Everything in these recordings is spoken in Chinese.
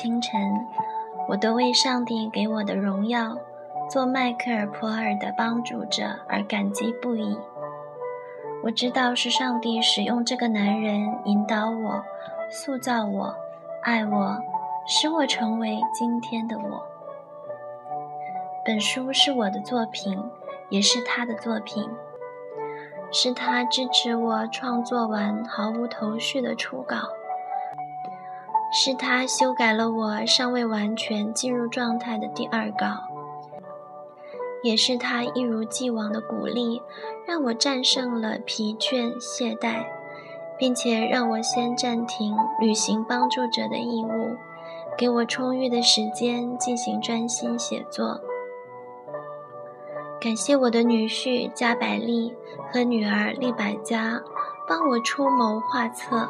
清晨，我都为上帝给我的荣耀，做迈克尔·普尔的帮助者而感激不已。我知道是上帝使用这个男人引导我、塑造我、爱我，使我成为今天的我。本书是我的作品，也是他的作品。是他支持我创作完毫无头绪的初稿，是他修改了我尚未完全进入状态的第二稿，也是他一如既往的鼓励，让我战胜了疲倦懈怠，并且让我先暂停履行帮助者的义务，给我充裕的时间进行专心写作。感谢我的女婿加百利和女儿利百加帮我出谋划策。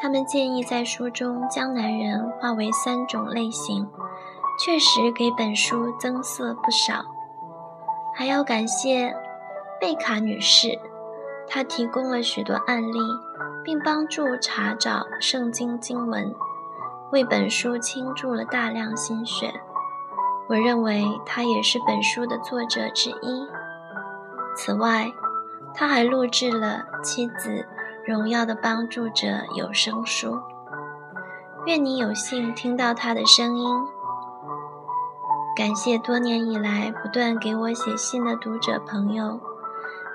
他们建议在书中将男人划为三种类型，确实给本书增色不少。还要感谢贝卡女士，她提供了许多案例，并帮助查找圣经经文，为本书倾注了大量心血。我认为她也是本书的作者之一。此外，他还录制了《妻子荣耀的帮助者》有声书。愿你有幸听到他的声音。感谢多年以来不断给我写信的读者朋友，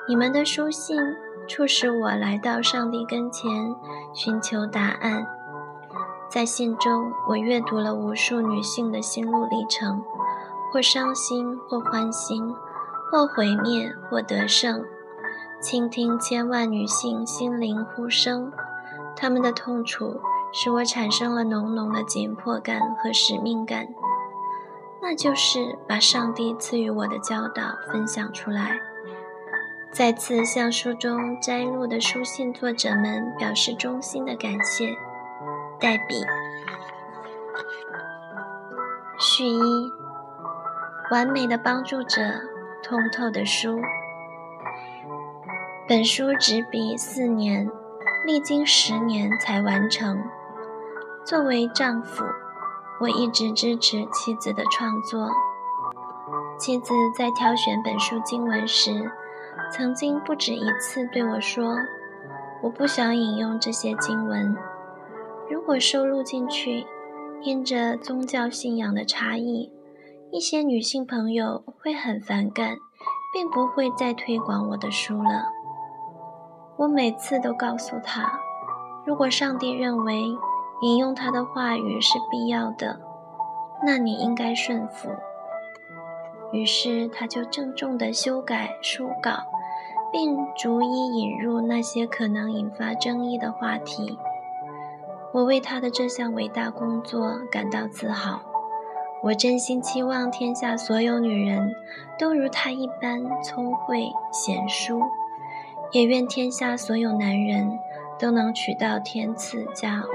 你们的书信促使我来到上帝跟前寻求答案。在信中，我阅读了无数女性的心路历程。或伤心，或欢心，或毁灭，或得胜。倾听千万女性心灵呼声，她们的痛楚使我产生了浓浓的紧迫感和使命感，那就是把上帝赐予我的教导分享出来。再次向书中摘录的书信作者们表示衷心的感谢。代笔。序一。完美的帮助者，通透的书。本书执笔四年，历经十年才完成。作为丈夫，我一直支持妻子的创作。妻子在挑选本书经文时，曾经不止一次对我说：“我不想引用这些经文，如果收录进去，因着宗教信仰的差异。”一些女性朋友会很反感，并不会再推广我的书了。我每次都告诉她，如果上帝认为引用他的话语是必要的，那你应该顺服。于是他就郑重地修改书稿，并逐一引入那些可能引发争议的话题。我为他的这项伟大工作感到自豪。我真心期望天下所有女人都如她一般聪慧贤淑，也愿天下所有男人都能娶到天赐佳偶。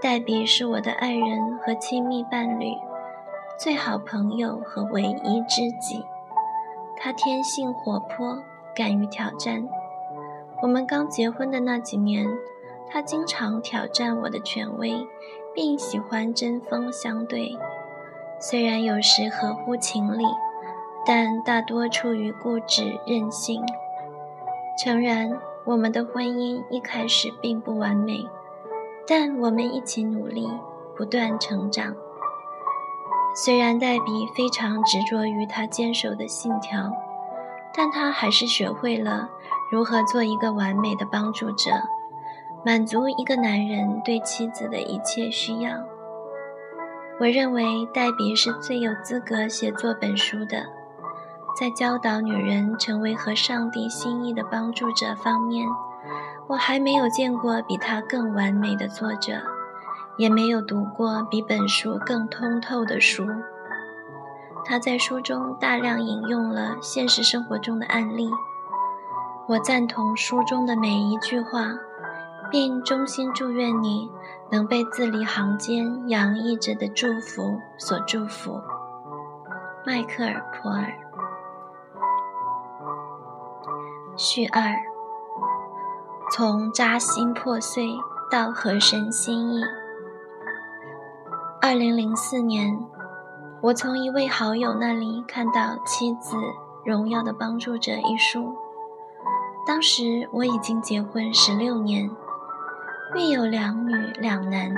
黛比是我的爱人和亲密伴侣，最好朋友和唯一知己。她天性活泼，敢于挑战。我们刚结婚的那几年，她经常挑战我的权威。并喜欢针锋相对，虽然有时合乎情理，但大多出于固执任性。诚然，我们的婚姻一开始并不完美，但我们一起努力，不断成长。虽然黛比非常执着于她坚守的信条，但她还是学会了如何做一个完美的帮助者。满足一个男人对妻子的一切需要。我认为黛比是最有资格写作本书的。在教导女人成为合上帝心意的帮助者方面，我还没有见过比她更完美的作者，也没有读过比本书更通透的书。他在书中大量引用了现实生活中的案例，我赞同书中的每一句话。并衷心祝愿你能被字里行间洋溢着的祝福所祝福，迈克尔·普尔。序二：从扎心破碎到合神心意。二零零四年，我从一位好友那里看到《妻子荣耀的帮助者》一书。当时我已经结婚十六年，育有两女两男，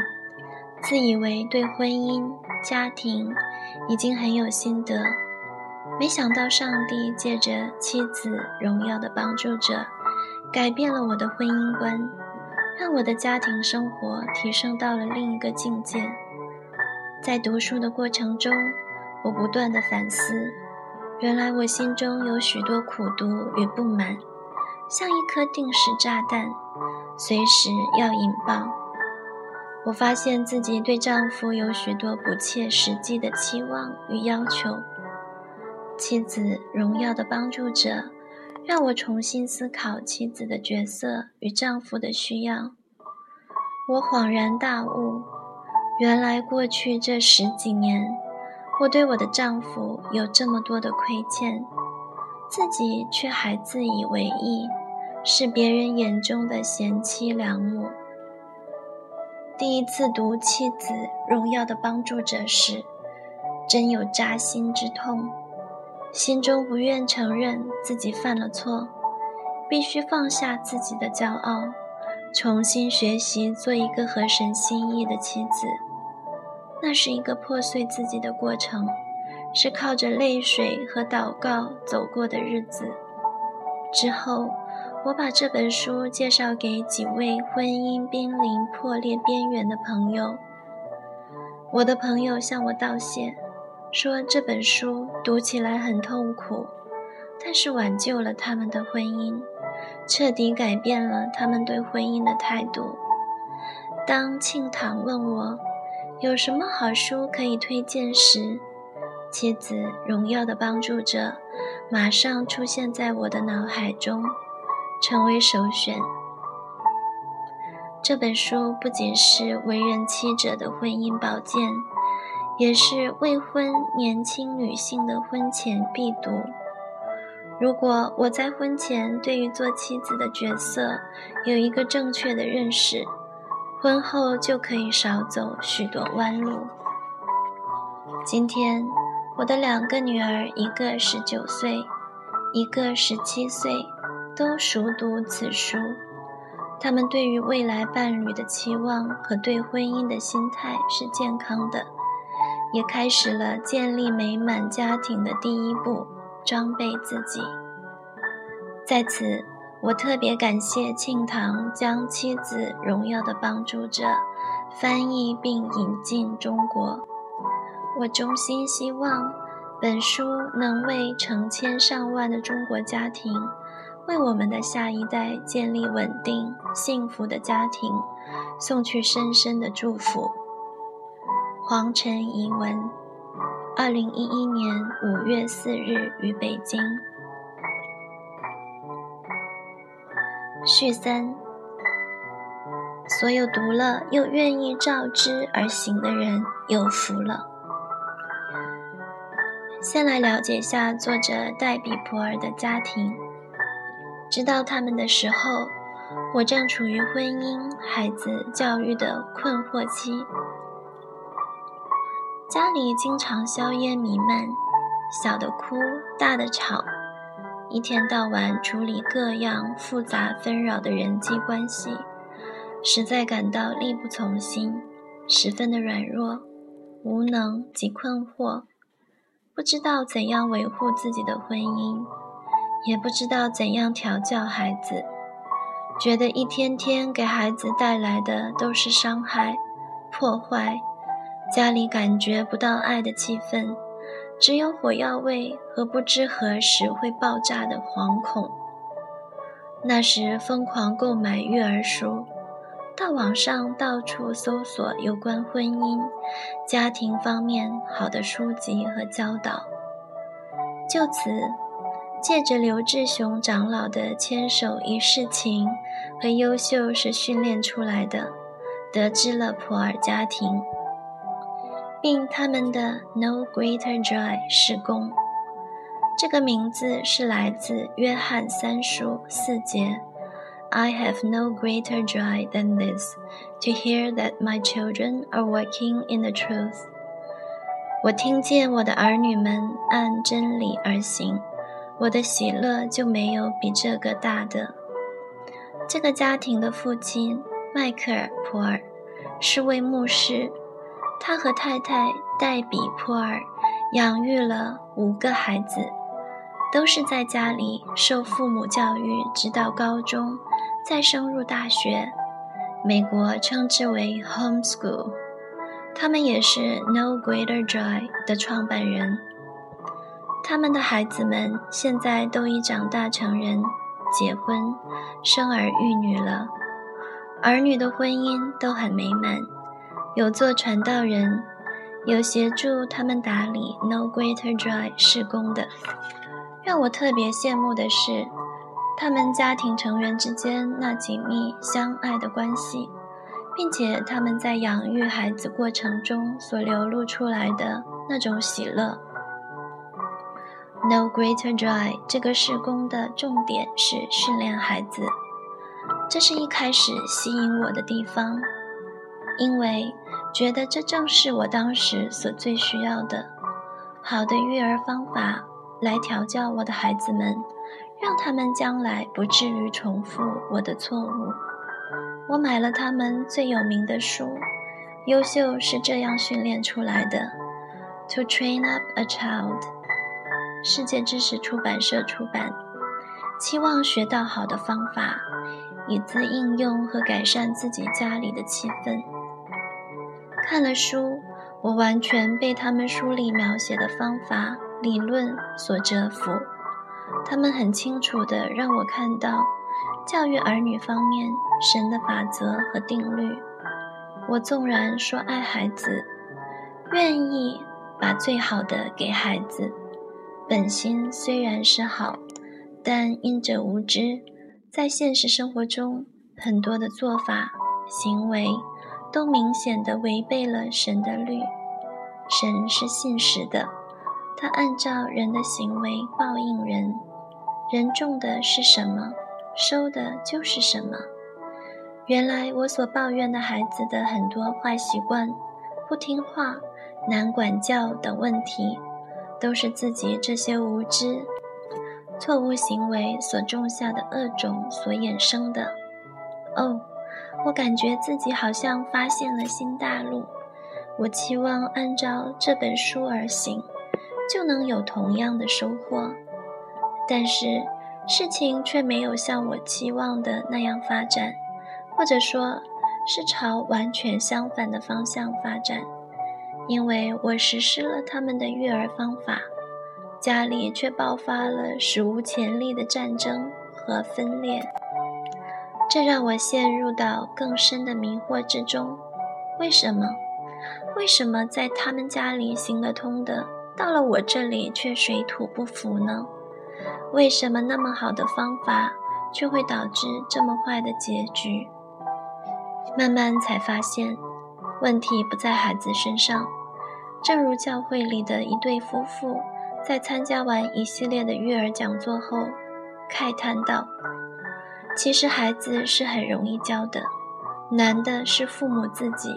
自以为对婚姻家庭已经很有心得。没想到上帝借着《妻子荣耀的帮助者》，改变了我的婚姻观，让我的家庭生活提升到了另一个境界。在读书的过程中，我不断的反思，原来我心中有许多苦读与不满，像一颗定时炸弹，随时要引爆。我发现自己对丈夫有许多不切实际的期望与要求。妻子荣耀的帮助者，让我重新思考妻子的角色与丈夫的需要。我恍然大悟。原来过去这十几年，我对我的丈夫有这么多的亏欠，自己却还自以为意，是别人眼中的贤妻良母。第一次读《妻子荣耀的帮助者》时，真有扎心之痛，心中不愿承认自己犯了错，必须放下自己的骄傲，重新学习做一个合神心意的妻子。那是一个破碎自己的过程，是靠着泪水和祷告走过的日子。之后，我把这本书介绍给几位婚姻濒临破裂边缘的朋友。我的朋友向我道谢，说这本书读起来很痛苦，但是挽救了他们的婚姻，彻底改变了他们对婚姻的态度。当庆堂问我，有什么好书可以推荐时，妻子荣耀的帮助者马上出现在我的脑海中，成为首选。这本书不仅是为人妻者的婚姻宝鉴，也是未婚年轻女性的婚前必读。如果我在婚前对于做妻子的角色有一个正确的认识，婚后就可以少走许多弯路。今天，我的两个女儿，一个十九岁，一个十七岁，都熟读此书。他们对于未来伴侣的期望和对婚姻的心态是健康的，也开始了建立美满家庭的第一步，装备自己。在此。我特别感谢庆堂将《妻子荣耀的帮助者》翻译并引进中国。我衷心希望本书能为成千上万的中国家庭，为我们的下一代建立稳定幸福的家庭，送去深深的祝福。黄晨怡文，二零一一年五月四日于北京。序三：所有读了又愿意照之而行的人有福了。先来了解下作者戴比普尔的家庭。知道他们的时候，我正处于婚姻、孩子教育的困惑期，家里经常硝烟弥漫，小的哭，大的吵。一天到晚处理各样复杂纷扰的人际关系，实在感到力不从心，十分的软弱、无能及困惑，不知道怎样维护自己的婚姻，也不知道怎样调教孩子，觉得一天天给孩子带来的都是伤害、破坏，家里感觉不到爱的气氛。只有火药味和不知何时会爆炸的惶恐。那时疯狂购买育儿书，到网上到处搜索有关婚姻、家庭方面好的书籍和教导。就此，借着刘志雄长老的牵手一世情和优秀是训练出来的，得知了普洱家庭。并他们的 No Greater Joy 施工，这个名字是来自约翰三书四节 I have no greater joy than this, to hear that my children are walking in the truth. 我听见我的儿女们按真理而行，我的喜乐就没有比这个大的。这个家庭的父亲迈克尔·普尔是位牧师，他和太太黛比·普尔养育了五个孩子，都是在家里受父母教育，直到高中，再升入大学。美国称之为 homeschool。他们也是 No Greater Joy 的创办人。他们的孩子们现在都已长大成人，结婚、生儿育女了。儿女的婚姻都很美满，有做传道人，有协助他们打理 No Greater Joy 施工的。让我特别羡慕的是，他们家庭成员之间那紧密相爱的关系。并且他们在养育孩子过程中所流露出来的那种喜乐。No greater joy 这个施工的重点是训练孩子，这是一开始吸引我的地方，因为觉得这正是我当时所最需要的，好的育儿方法来调教我的孩子们，让他们将来不至于重复我的错误。我买了他们最有名的书，《优秀是这样训练出来的》，To Train Up a Child，世界知识出版社出版，期望学到好的方法，以资应用和改善自己家里的气氛。看了书，我完全被他们书里描写的方法、理论所折服。他们很清楚地让我看到。教育儿女方面，神的法则和定律。我纵然说爱孩子，愿意把最好的给孩子，本心虽然是好，但因着无知，在现实生活中很多的做法、行为都明显的违背了神的律。神是信实的，他按照人的行为报应人。人种的是什么？收的就是什么。原来我所抱怨的孩子的很多坏习惯、不听话、难管教等问题，都是自己这些无知、错误行为所种下的恶种所衍生的。哦，我感觉自己好像发现了新大陆。我期望按照这本书而行，就能有同样的收获。但是。事情却没有像我期望的那样发展，或者说，是朝完全相反的方向发展。因为我实施了他们的育儿方法，家里却爆发了史无前例的战争和分裂，这让我陷入到更深的迷惑之中。为什么？为什么在他们家里行得通的，到了我这里却水土不服呢？为什么那么好的方法，却会导致这么坏的结局？慢慢才发现，问题不在孩子身上。正如教会里的一对夫妇，在参加完一系列的育儿讲座后，慨叹道：“其实孩子是很容易教的，难的是父母自己。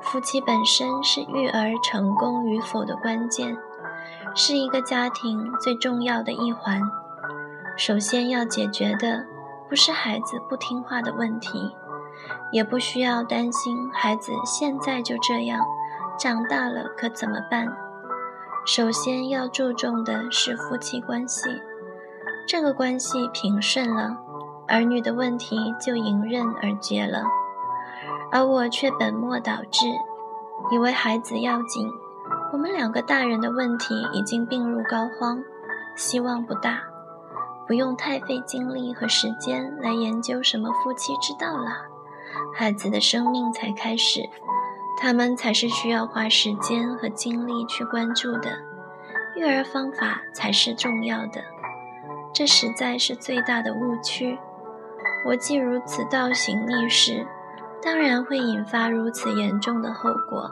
夫妻本身是育儿成功与否的关键。”是一个家庭最重要的一环。首先要解决的不是孩子不听话的问题，也不需要担心孩子现在就这样，长大了可怎么办？首先要注重的是夫妻关系。这个关系平顺了，儿女的问题就迎刃而解了。而我却本末倒置，以为孩子要紧。我们两个大人的问题已经病入膏肓，希望不大，不用太费精力和时间来研究什么夫妻之道了。孩子的生命才开始，他们才是需要花时间和精力去关注的，育儿方法才是重要的。这实在是最大的误区。我既如此倒行逆施，当然会引发如此严重的后果。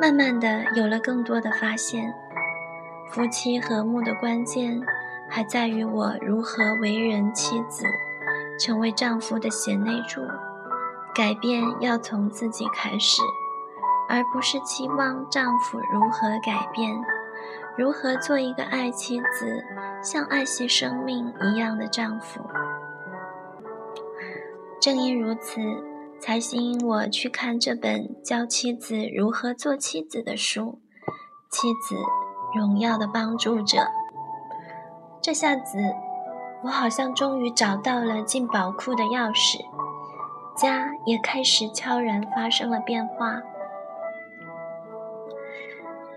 慢慢的，有了更多的发现。夫妻和睦的关键，还在于我如何为人妻子，成为丈夫的贤内助。改变要从自己开始，而不是期望丈夫如何改变，如何做一个爱妻子、像爱惜生命一样的丈夫。正因如此，才吸引我去看这本教妻子如何做妻子的书《妻子荣耀的帮助者》。这下子，我好像终于找到了进宝库的钥匙，家也开始悄然发生了变化。《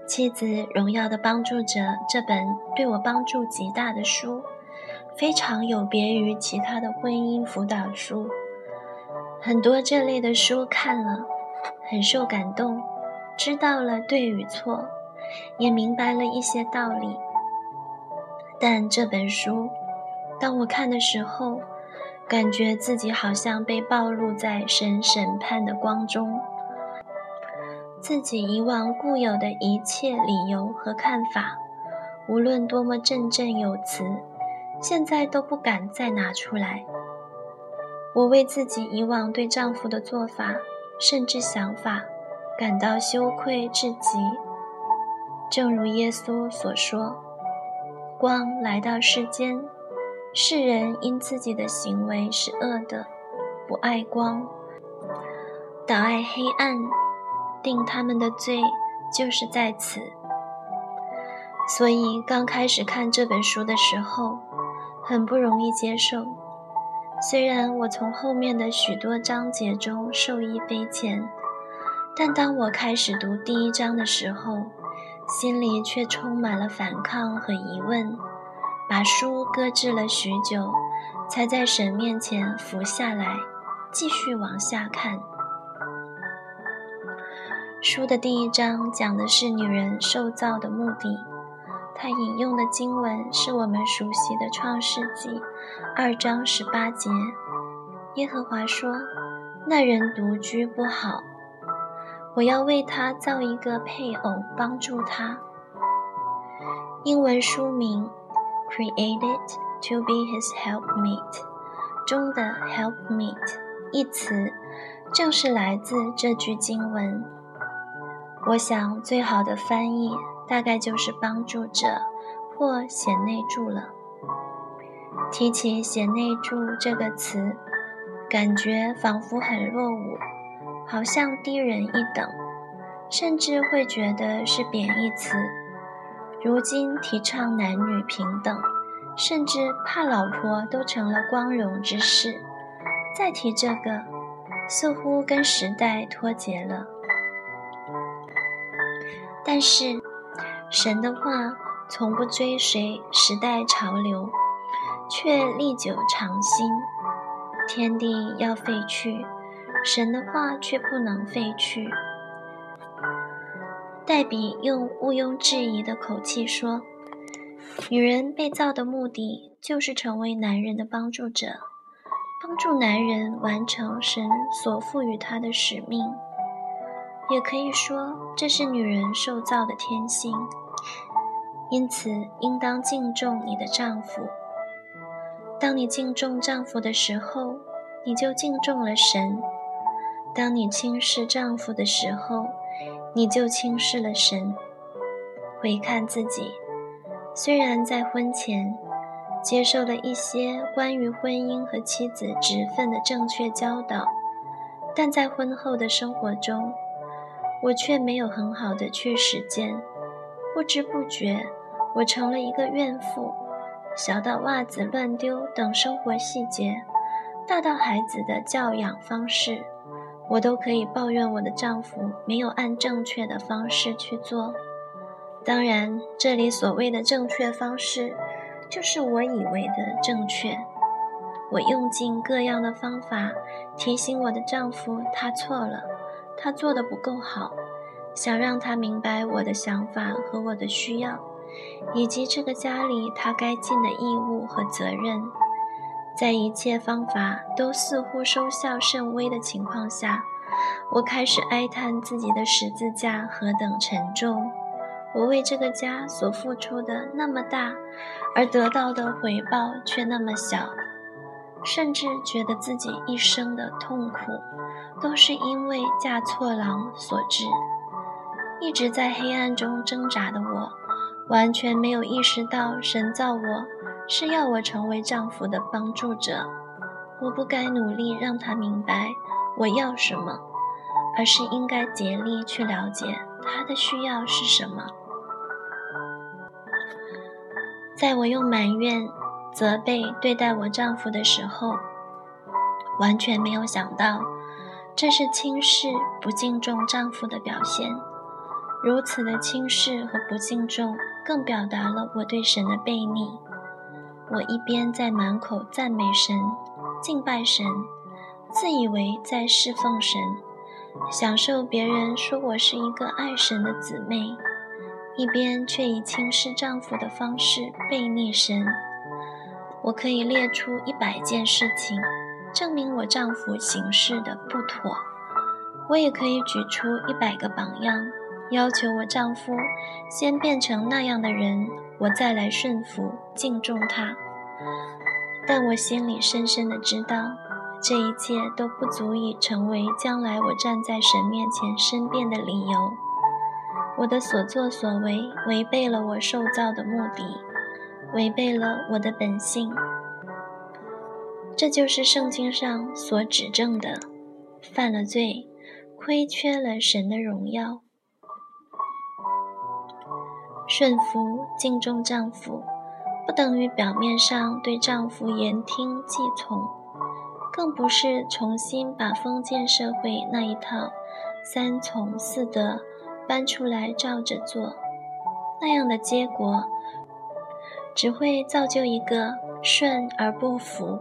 妻子荣耀的帮助者》这本对我帮助极大的书，非常有别于其他的婚姻辅导书。很多这类的书看了，很受感动，知道了对与错，也明白了一些道理。但这本书，当我看的时候，感觉自己好像被暴露在神审判的光中，自己以往固有的一切理由和看法，无论多么振振有词，现在都不敢再拿出来。我为自己以往对丈夫的做法，甚至想法，感到羞愧至极。正如耶稣所说。光来到世间，世人因自己的行为是恶的，不爱光，倒爱黑暗，定他们的罪就是在此。所以刚开始看这本书的时候，很不容易接受。虽然我从后面的许多章节中受益匪浅，但当我开始读第一章的时候，心里却充满了反抗和疑问，把书搁置了许久，才在神面前伏下来，继续往下看。书的第一章讲的是女人受造的目的，他引用的经文是我们熟悉的《创世纪》二章十八节。耶和华说：“那人独居不好。”我要为他造一个配偶，帮助他。英文书名《Created to be His helpmate》中的 “helpmate” 一词，正是来自这句经文。我想，最好的翻译大概就是“帮助者”或“贤内助”了。提起“贤内助”这个词，感觉仿佛很落伍。好像低人一等，甚至会觉得是贬义词。如今提倡男女平等，甚至怕老婆都成了光荣之事。再提这个，似乎跟时代脱节了。但是，神的话从不追随时代潮流，却历久常新。天地要废去。神的话却不能废去。黛比用毋庸置疑的口气说：“女人被造的目的就是成为男人的帮助者，帮助男人完成神所赋予他的使命。也可以说，这是女人受造的天性。因此，应当敬重你的丈夫。当你敬重丈夫的时候，你就敬重了神。”当你轻视丈夫的时候，你就轻视了神。回看自己，虽然在婚前接受了一些关于婚姻和妻子职分的正确教导，但在婚后的生活中，我却没有很好的去实践。不知不觉，我成了一个怨妇，小到袜子乱丢等生活细节，大到孩子的教养方式。我都可以抱怨我的丈夫没有按正确的方式去做。当然，这里所谓的正确方式，就是我以为的正确。我用尽各样的方法提醒我的丈夫他错了，他做的不够好，想让他明白我的想法和我的需要，以及这个家里他该尽的义务和责任。在一切方法都似乎收效甚微的情况下，我开始哀叹自己的十字架何等沉重。我为这个家所付出的那么大，而得到的回报却那么小。甚至觉得自己一生的痛苦都是因为嫁错郎所致。一直在黑暗中挣扎的我，完全没有意识到神造我是要我成为丈夫的帮助者。我不该努力让他明白我要什么，而是应该竭力去了解他的需要是什么。在我用埋怨。责备对待我丈夫的时候，完全没有想到这是轻视、不敬重丈夫的表现。如此的轻视和不敬重，更表达了我对神的背逆。我一边在满口赞美神、敬拜神，自以为在侍奉神，享受别人说我是一个爱神的姊妹，一边却以轻视丈夫的方式背逆神。我可以列出一百件事情，证明我丈夫行事的不妥；我也可以举出一百个榜样，要求我丈夫先变成那样的人，我再来顺服、敬重他。但我心里深深的知道，这一切都不足以成为将来我站在神面前申辩的理由。我的所作所为违背了我受造的目的。违背了我的本性，这就是圣经上所指证的，犯了罪，亏缺了神的荣耀。顺服、敬重丈夫，不等于表面上对丈夫言听计从，更不是重新把封建社会那一套三从四德搬出来照着做，那样的结果。只会造就一个顺而不服、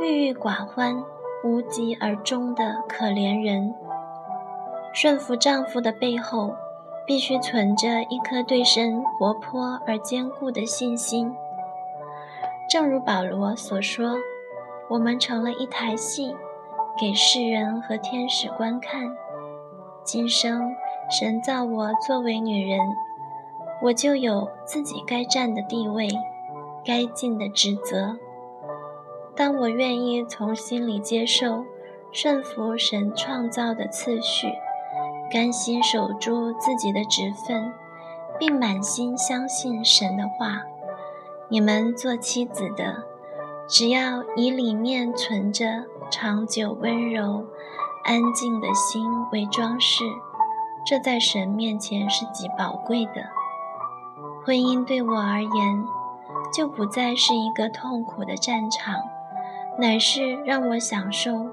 郁郁寡欢、无疾而终的可怜人。顺服丈夫的背后，必须存着一颗对神活泼而坚固的信心。正如保罗所说：“我们成了一台戏，给世人和天使观看。今生神造我作为女人。”我就有自己该占的地位，该尽的职责。当我愿意从心里接受、顺服神创造的次序，甘心守住自己的职分，并满心相信神的话，你们做妻子的，只要以里面存着长久温柔、安静的心为装饰，这在神面前是极宝贵的。婚姻对我而言，就不再是一个痛苦的战场，乃是让我享受、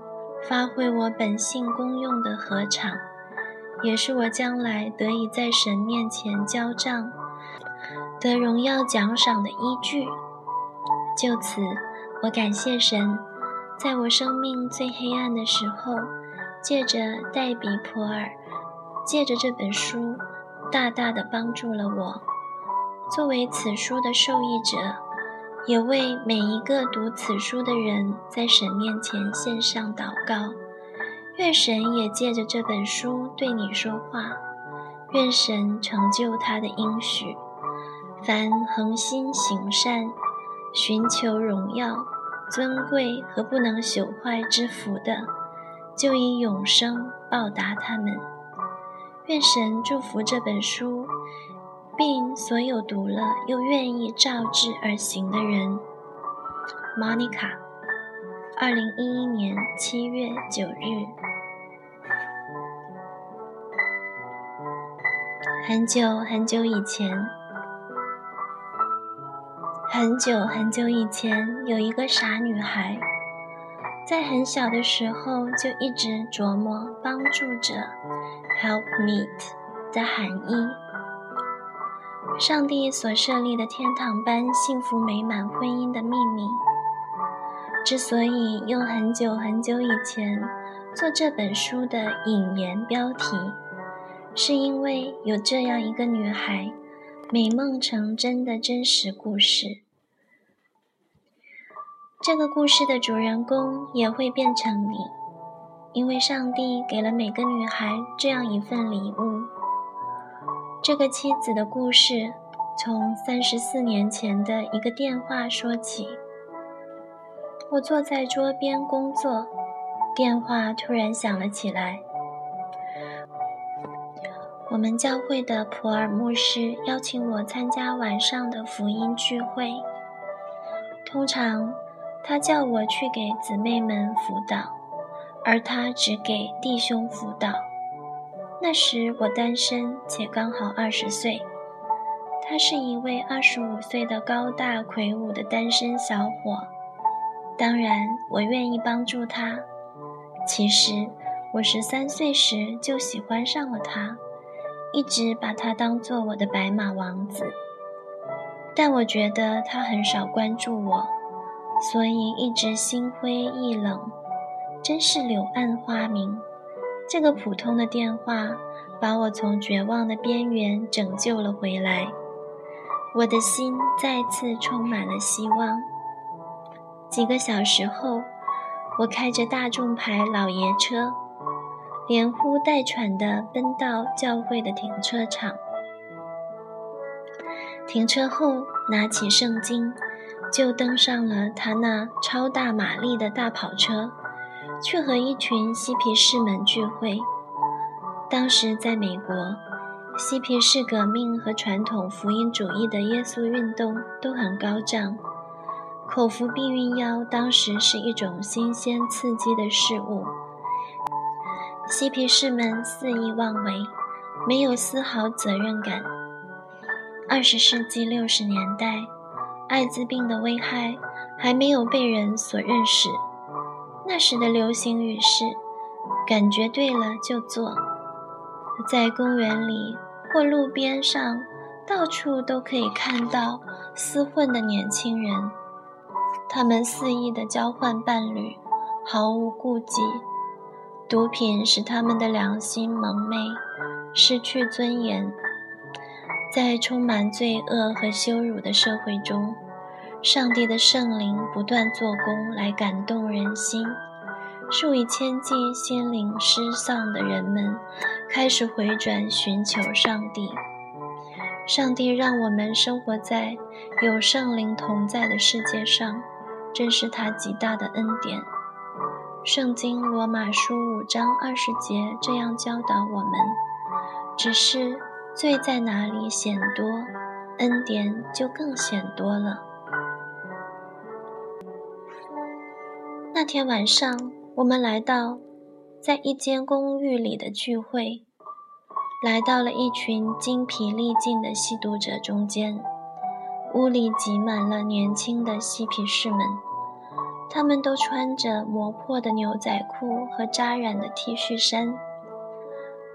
发挥我本性功用的合场，也是我将来得以在神面前交账、得荣耀奖赏的依据。就此，我感谢神，在我生命最黑暗的时候，借着戴比普尔，借着这本书，大大的帮助了我。作为此书的受益者，也为每一个读此书的人在神面前献上祷告。愿神也借着这本书对你说话。愿神成就他的应许。凡恒心行善、寻求荣耀、尊贵和不能朽坏之福的，就以永生报答他们。愿神祝福这本书。并所有读了又愿意照之而行的人，Monica，二零一一年七月九日。很久很久以前，很久很久以前，有一个傻女孩，在很小的时候就一直琢磨帮助者 （help meet） 的含义。上帝所设立的天堂般幸福美满婚姻的秘密，之所以用很久很久以前做这本书的引言标题，是因为有这样一个女孩美梦成真的真实故事。这个故事的主人公也会变成你，因为上帝给了每个女孩这样一份礼物。这个妻子的故事，从三十四年前的一个电话说起。我坐在桌边工作，电话突然响了起来。我们教会的普尔牧师邀请我参加晚上的福音聚会。通常，他叫我去给姊妹们辅导，而他只给弟兄辅导。那时我单身，且刚好二十岁。他是一位二十五岁的高大魁梧的单身小伙。当然，我愿意帮助他。其实，我十三岁时就喜欢上了他，一直把他当做我的白马王子。但我觉得他很少关注我，所以一直心灰意冷。真是柳暗花明，这个普通的电话把我从绝望的边缘拯救了回来。我的心再次充满了希望。几个小时后，我开着大众牌老爷车，连呼带喘地奔到教会的停车场。停车后，拿起圣经，就登上了他那超大马力的大跑车，去和一群嬉皮士们聚会。当时在美国，嬉皮士革命和传统福音主义的耶稣运动都很高涨。口服避孕药当时是一种新鲜刺激的事物，嬉皮士们肆意妄为，没有丝毫责任感。二十世纪六十年代，艾滋病的危害还没有被人所认识，那时的流行语是“感觉对了就做”。在公园里或路边上，到处都可以看到厮混的年轻人。他们肆意地交换伴侣，毫无顾忌。毒品使他们的良心蒙昧，失去尊严。在充满罪恶和羞辱的社会中，上帝的圣灵不断做工来感动人心。数以千计心灵失丧的人们开始回转，寻求上帝。上帝让我们生活在有圣灵同在的世界上。真是他极大的恩典。圣经罗马书五章二十节这样教导我们：只是罪在哪里显多，恩典就更显多了。那天晚上，我们来到在一间公寓里的聚会，来到了一群精疲力尽的吸毒者中间。屋里挤满了年轻的嬉皮士们，他们都穿着磨破的牛仔裤和扎染的 T 恤衫。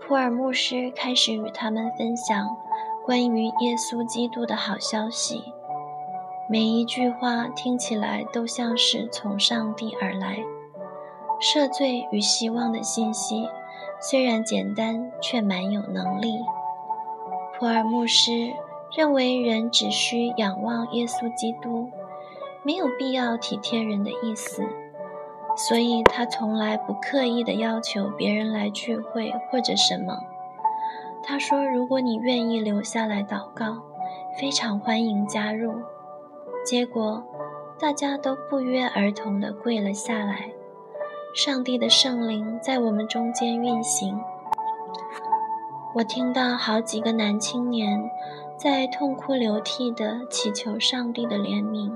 普尔牧师开始与他们分享关于耶稣基督的好消息，每一句话听起来都像是从上帝而来。赦罪与希望的信息虽然简单，却蛮有能力。普尔牧师。认为人只需仰望耶稣基督，没有必要体贴人的意思，所以他从来不刻意的要求别人来聚会或者什么。他说：“如果你愿意留下来祷告，非常欢迎加入。”结果，大家都不约而同地跪了下来。上帝的圣灵在我们中间运行。我听到好几个男青年。在痛哭流涕地祈求上帝的怜悯，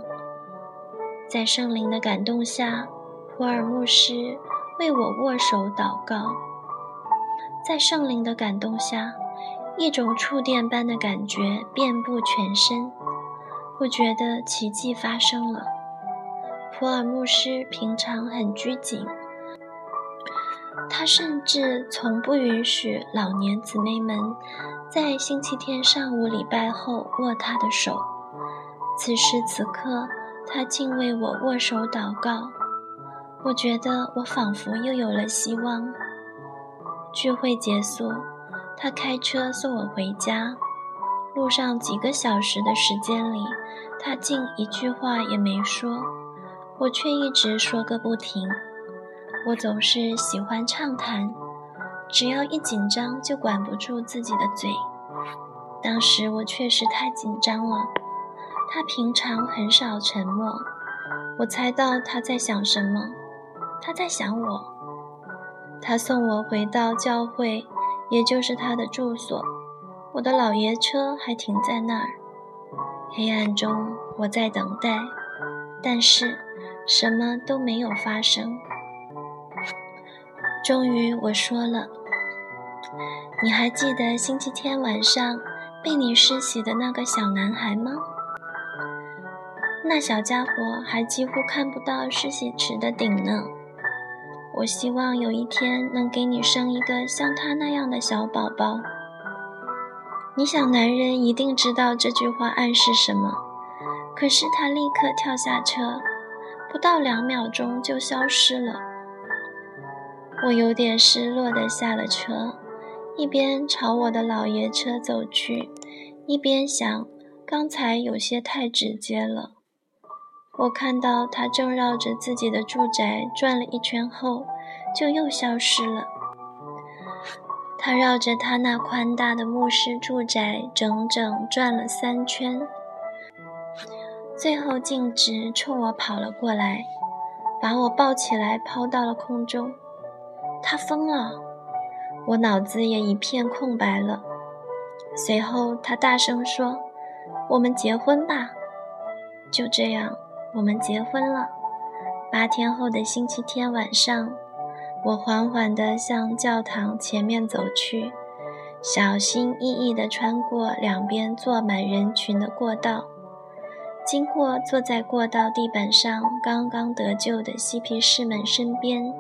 在圣灵的感动下，普尔牧师为我握手祷告。在圣灵的感动下，一种触电般的感觉遍布全身，我觉得奇迹发生了。普尔牧师平常很拘谨，他甚至从不允许老年姊妹们。在星期天上午礼拜后握他的手，此时此刻，他竟为我握手祷告。我觉得我仿佛又有了希望。聚会结束，他开车送我回家。路上几个小时的时间里，他竟一句话也没说，我却一直说个不停。我总是喜欢畅谈。只要一紧张，就管不住自己的嘴。当时我确实太紧张了。他平常很少沉默，我猜到他在想什么，他在想我。他送我回到教会，也就是他的住所。我的老爷车还停在那儿。黑暗中，我在等待，但是什么都没有发生。终于，我说了：“你还记得星期天晚上被你施洗的那个小男孩吗？那小家伙还几乎看不到施洗池的顶呢。”我希望有一天能给你生一个像他那样的小宝宝。你想，男人一定知道这句话暗示什么。可是他立刻跳下车，不到两秒钟就消失了。我有点失落地下了车，一边朝我的老爷车走去，一边想：刚才有些太直接了。我看到他正绕着自己的住宅转了一圈后，就又消失了。他绕着他那宽大的牧师住宅整整转了三圈，最后径直冲我跑了过来，把我抱起来抛到了空中。他疯了，我脑子也一片空白了。随后他大声说：“我们结婚吧。”就这样。我们结婚了。八天后的星期天晚上，我缓缓地向教堂前面走去，小心翼翼地穿过两边坐满人群的过道，经过坐在过道地板上刚刚得救的嬉皮士们身边，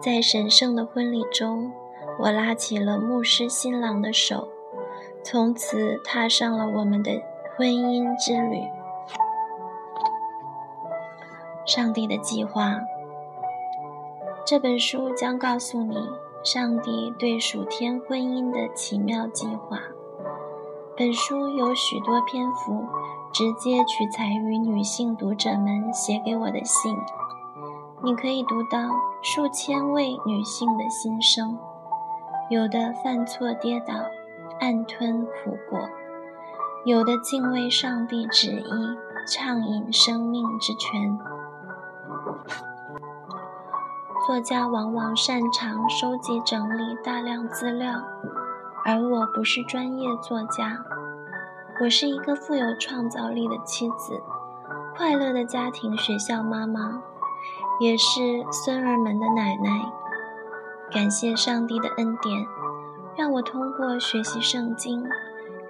在神圣的婚礼中，我拉起了牧师新郎的手，从此踏上了我们的婚姻之旅。上帝的计划。这本书将告诉你上帝对属天婚姻的奇妙计划。本书有许多篇幅直接取材于女性读者们写给我的信，你可以读到数千位女性的心声，有的犯错跌倒，暗吞苦果；有的敬畏上帝旨意，畅饮生命之泉。作家往往擅长收集整理大量资料，而我不是专业作家。我是一个富有创造力的妻子，快乐的家庭学校妈妈，也是孙儿们的奶奶。感谢上帝的恩典，让我通过学习圣经、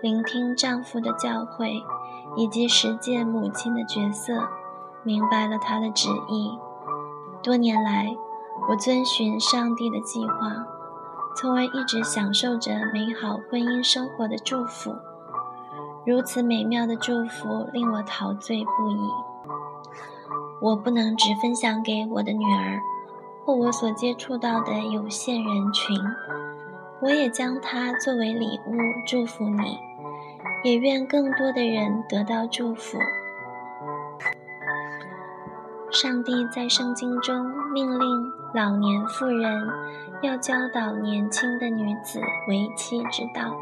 聆听丈夫的教诲以及实践母亲的角色，明白了他的旨意。多年来。我遵循上帝的计划，从而一直享受着美好婚姻生活的祝福。如此美妙的祝福令我陶醉不已。我不能只分享给我的女儿或我所接触到的有限人群，我也将它作为礼物祝福你，也愿更多的人得到祝福。上帝在圣经中命令老年妇人要教导年轻的女子为妻之道。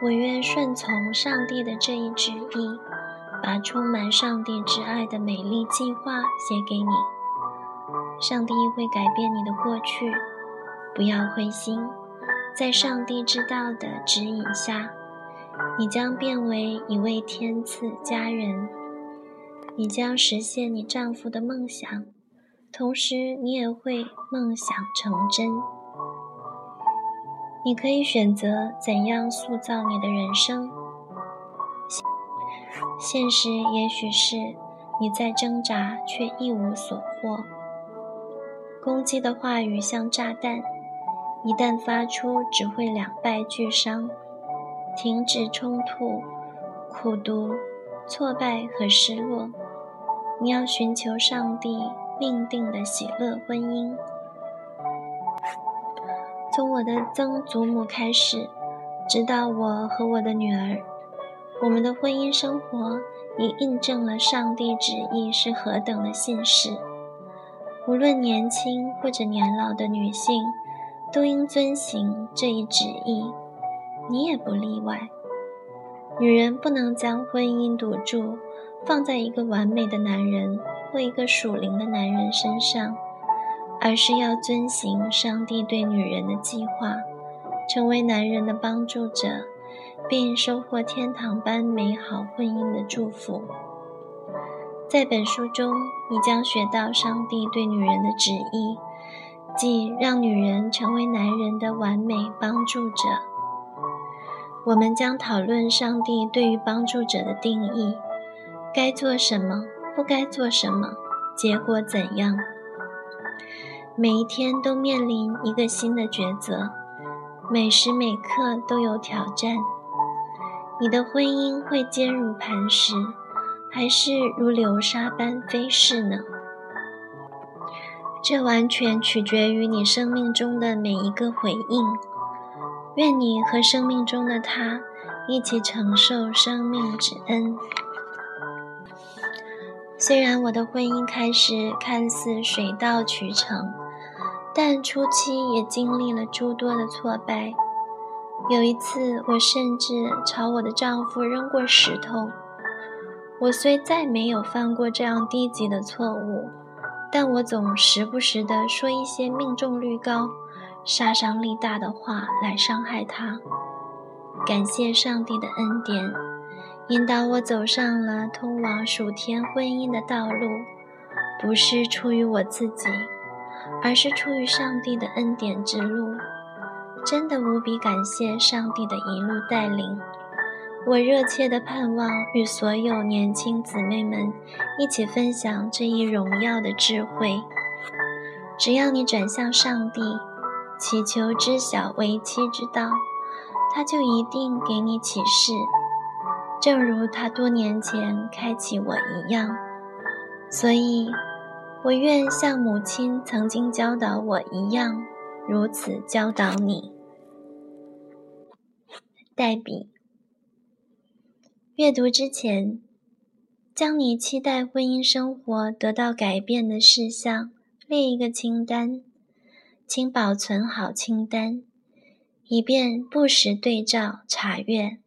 我愿顺从上帝的这一旨意，把充满上帝之爱的美丽计划写给你。上帝会改变你的过去，不要灰心，在上帝之道的指引下，你将变为一位天赐佳人。你将实现你丈夫的梦想，同时你也会梦想成真。你可以选择怎样塑造你的人生。现实也许是你在挣扎却一无所获。攻击的话语像炸弹，一旦发出只会两败俱伤。停止冲突、苦读、挫败和失落。你要寻求上帝命定的喜乐婚姻。从我的曾祖母开始，直到我和我的女儿，我们的婚姻生活已印证了上帝旨意是何等的信实。无论年轻或者年老的女性，都应遵行这一旨意，你也不例外。女人不能将婚姻堵住。放在一个完美的男人或一个属灵的男人身上，而是要遵行上帝对女人的计划，成为男人的帮助者，并收获天堂般美好婚姻的祝福。在本书中，你将学到上帝对女人的旨意，即让女人成为男人的完美帮助者。我们将讨论上帝对于帮助者的定义。该做什么，不该做什么，结果怎样？每一天都面临一个新的抉择，每时每刻都有挑战。你的婚姻会坚如磐石，还是如流沙般飞逝呢？这完全取决于你生命中的每一个回应。愿你和生命中的他一起承受生命之恩。虽然我的婚姻开始看似水到渠成，但初期也经历了诸多的挫败。有一次，我甚至朝我的丈夫扔过石头。我虽再没有犯过这样低级的错误，但我总时不时地说一些命中率高、杀伤力大的话来伤害他。感谢上帝的恩典。引导我走上了通往属天婚姻的道路，不是出于我自己，而是出于上帝的恩典之路。真的无比感谢上帝的一路带领。我热切的盼望与所有年轻姊妹们一起分享这一荣耀的智慧。只要你转向上帝，祈求知晓为妻之道，他就一定给你启示。正如他多年前开启我一样，所以，我愿像母亲曾经教导我一样，如此教导你。代笔。阅读之前，将你期待婚姻生活得到改变的事项列一个清单，请保存好清单，以便不时对照查阅。